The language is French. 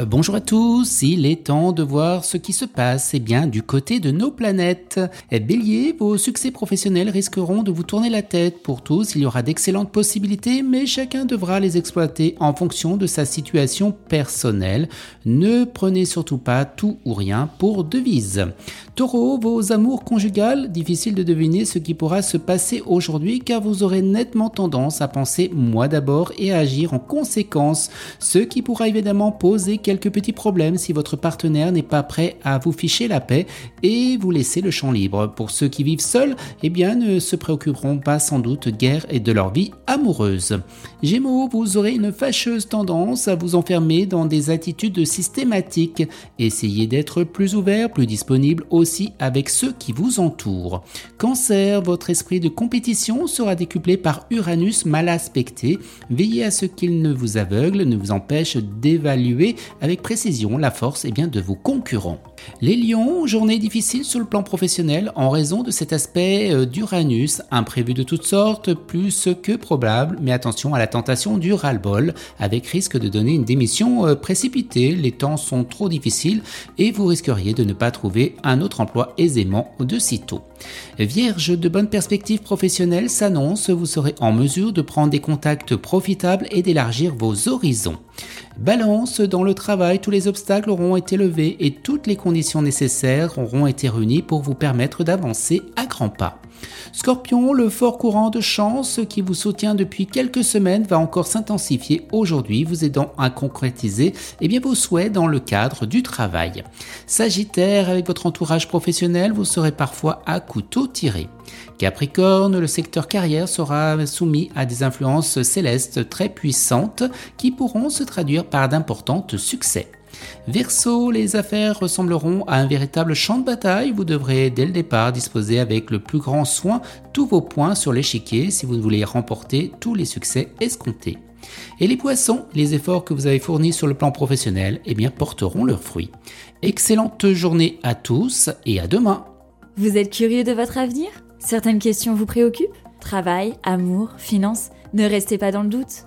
Euh, bonjour à tous, il est temps de voir ce qui se passe eh bien du côté de nos planètes. Eh, Bélier, vos succès professionnels risqueront de vous tourner la tête. Pour tous, il y aura d'excellentes possibilités, mais chacun devra les exploiter en fonction de sa situation personnelle. Ne prenez surtout pas tout ou rien pour devise. Taureau, vos amours conjugales, difficile de deviner ce qui pourra se passer aujourd'hui car vous aurez nettement tendance à penser moi d'abord et à agir en conséquence, ce qui pourra évidemment poser quelques petits problèmes si votre partenaire n'est pas prêt à vous ficher la paix et vous laisser le champ libre. Pour ceux qui vivent seuls, eh bien, ne se préoccuperont pas sans doute guère et de leur vie amoureuse. Gémeaux, vous aurez une fâcheuse tendance à vous enfermer dans des attitudes systématiques. Essayez d'être plus ouvert, plus disponible aussi avec ceux qui vous entourent. Cancer, votre esprit de compétition sera décuplé par Uranus mal aspecté. Veillez à ce qu'il ne vous aveugle, ne vous empêche d'évaluer avec précision la force bien, de vos concurrents. Les lions, journée difficile sur le plan professionnel en raison de cet aspect euh, d'Uranus, imprévu de toutes sortes, plus que probable, mais attention à la tentation du ras-le-bol, avec risque de donner une démission euh, précipitée, les temps sont trop difficiles et vous risqueriez de ne pas trouver un autre emploi aisément de sitôt. Vierge, de bonnes perspectives professionnelles s'annoncent, vous serez en mesure de prendre des contacts profitables et d'élargir vos horizons. Balance, dans le travail, tous les obstacles auront été levés et toutes les conditions nécessaires auront été réunies pour vous permettre d'avancer à grands pas. Scorpion, le fort courant de chance qui vous soutient depuis quelques semaines va encore s'intensifier aujourd'hui, vous aidant à concrétiser eh vos souhaits dans le cadre du travail. Sagittaire, avec votre entourage professionnel, vous serez parfois à couteau tiré. Capricorne, le secteur carrière sera soumis à des influences célestes très puissantes qui pourront se traduire par d'importants succès. Verseau, les affaires ressembleront à un véritable champ de bataille. Vous devrez dès le départ disposer avec le plus grand soin tous vos points sur l'échiquier si vous voulez remporter tous les succès escomptés. Et les poissons, les efforts que vous avez fournis sur le plan professionnel, eh bien, porteront leurs fruits. Excellente journée à tous et à demain. Vous êtes curieux de votre avenir? Certaines questions vous préoccupent? Travail, amour, finances? Ne restez pas dans le doute.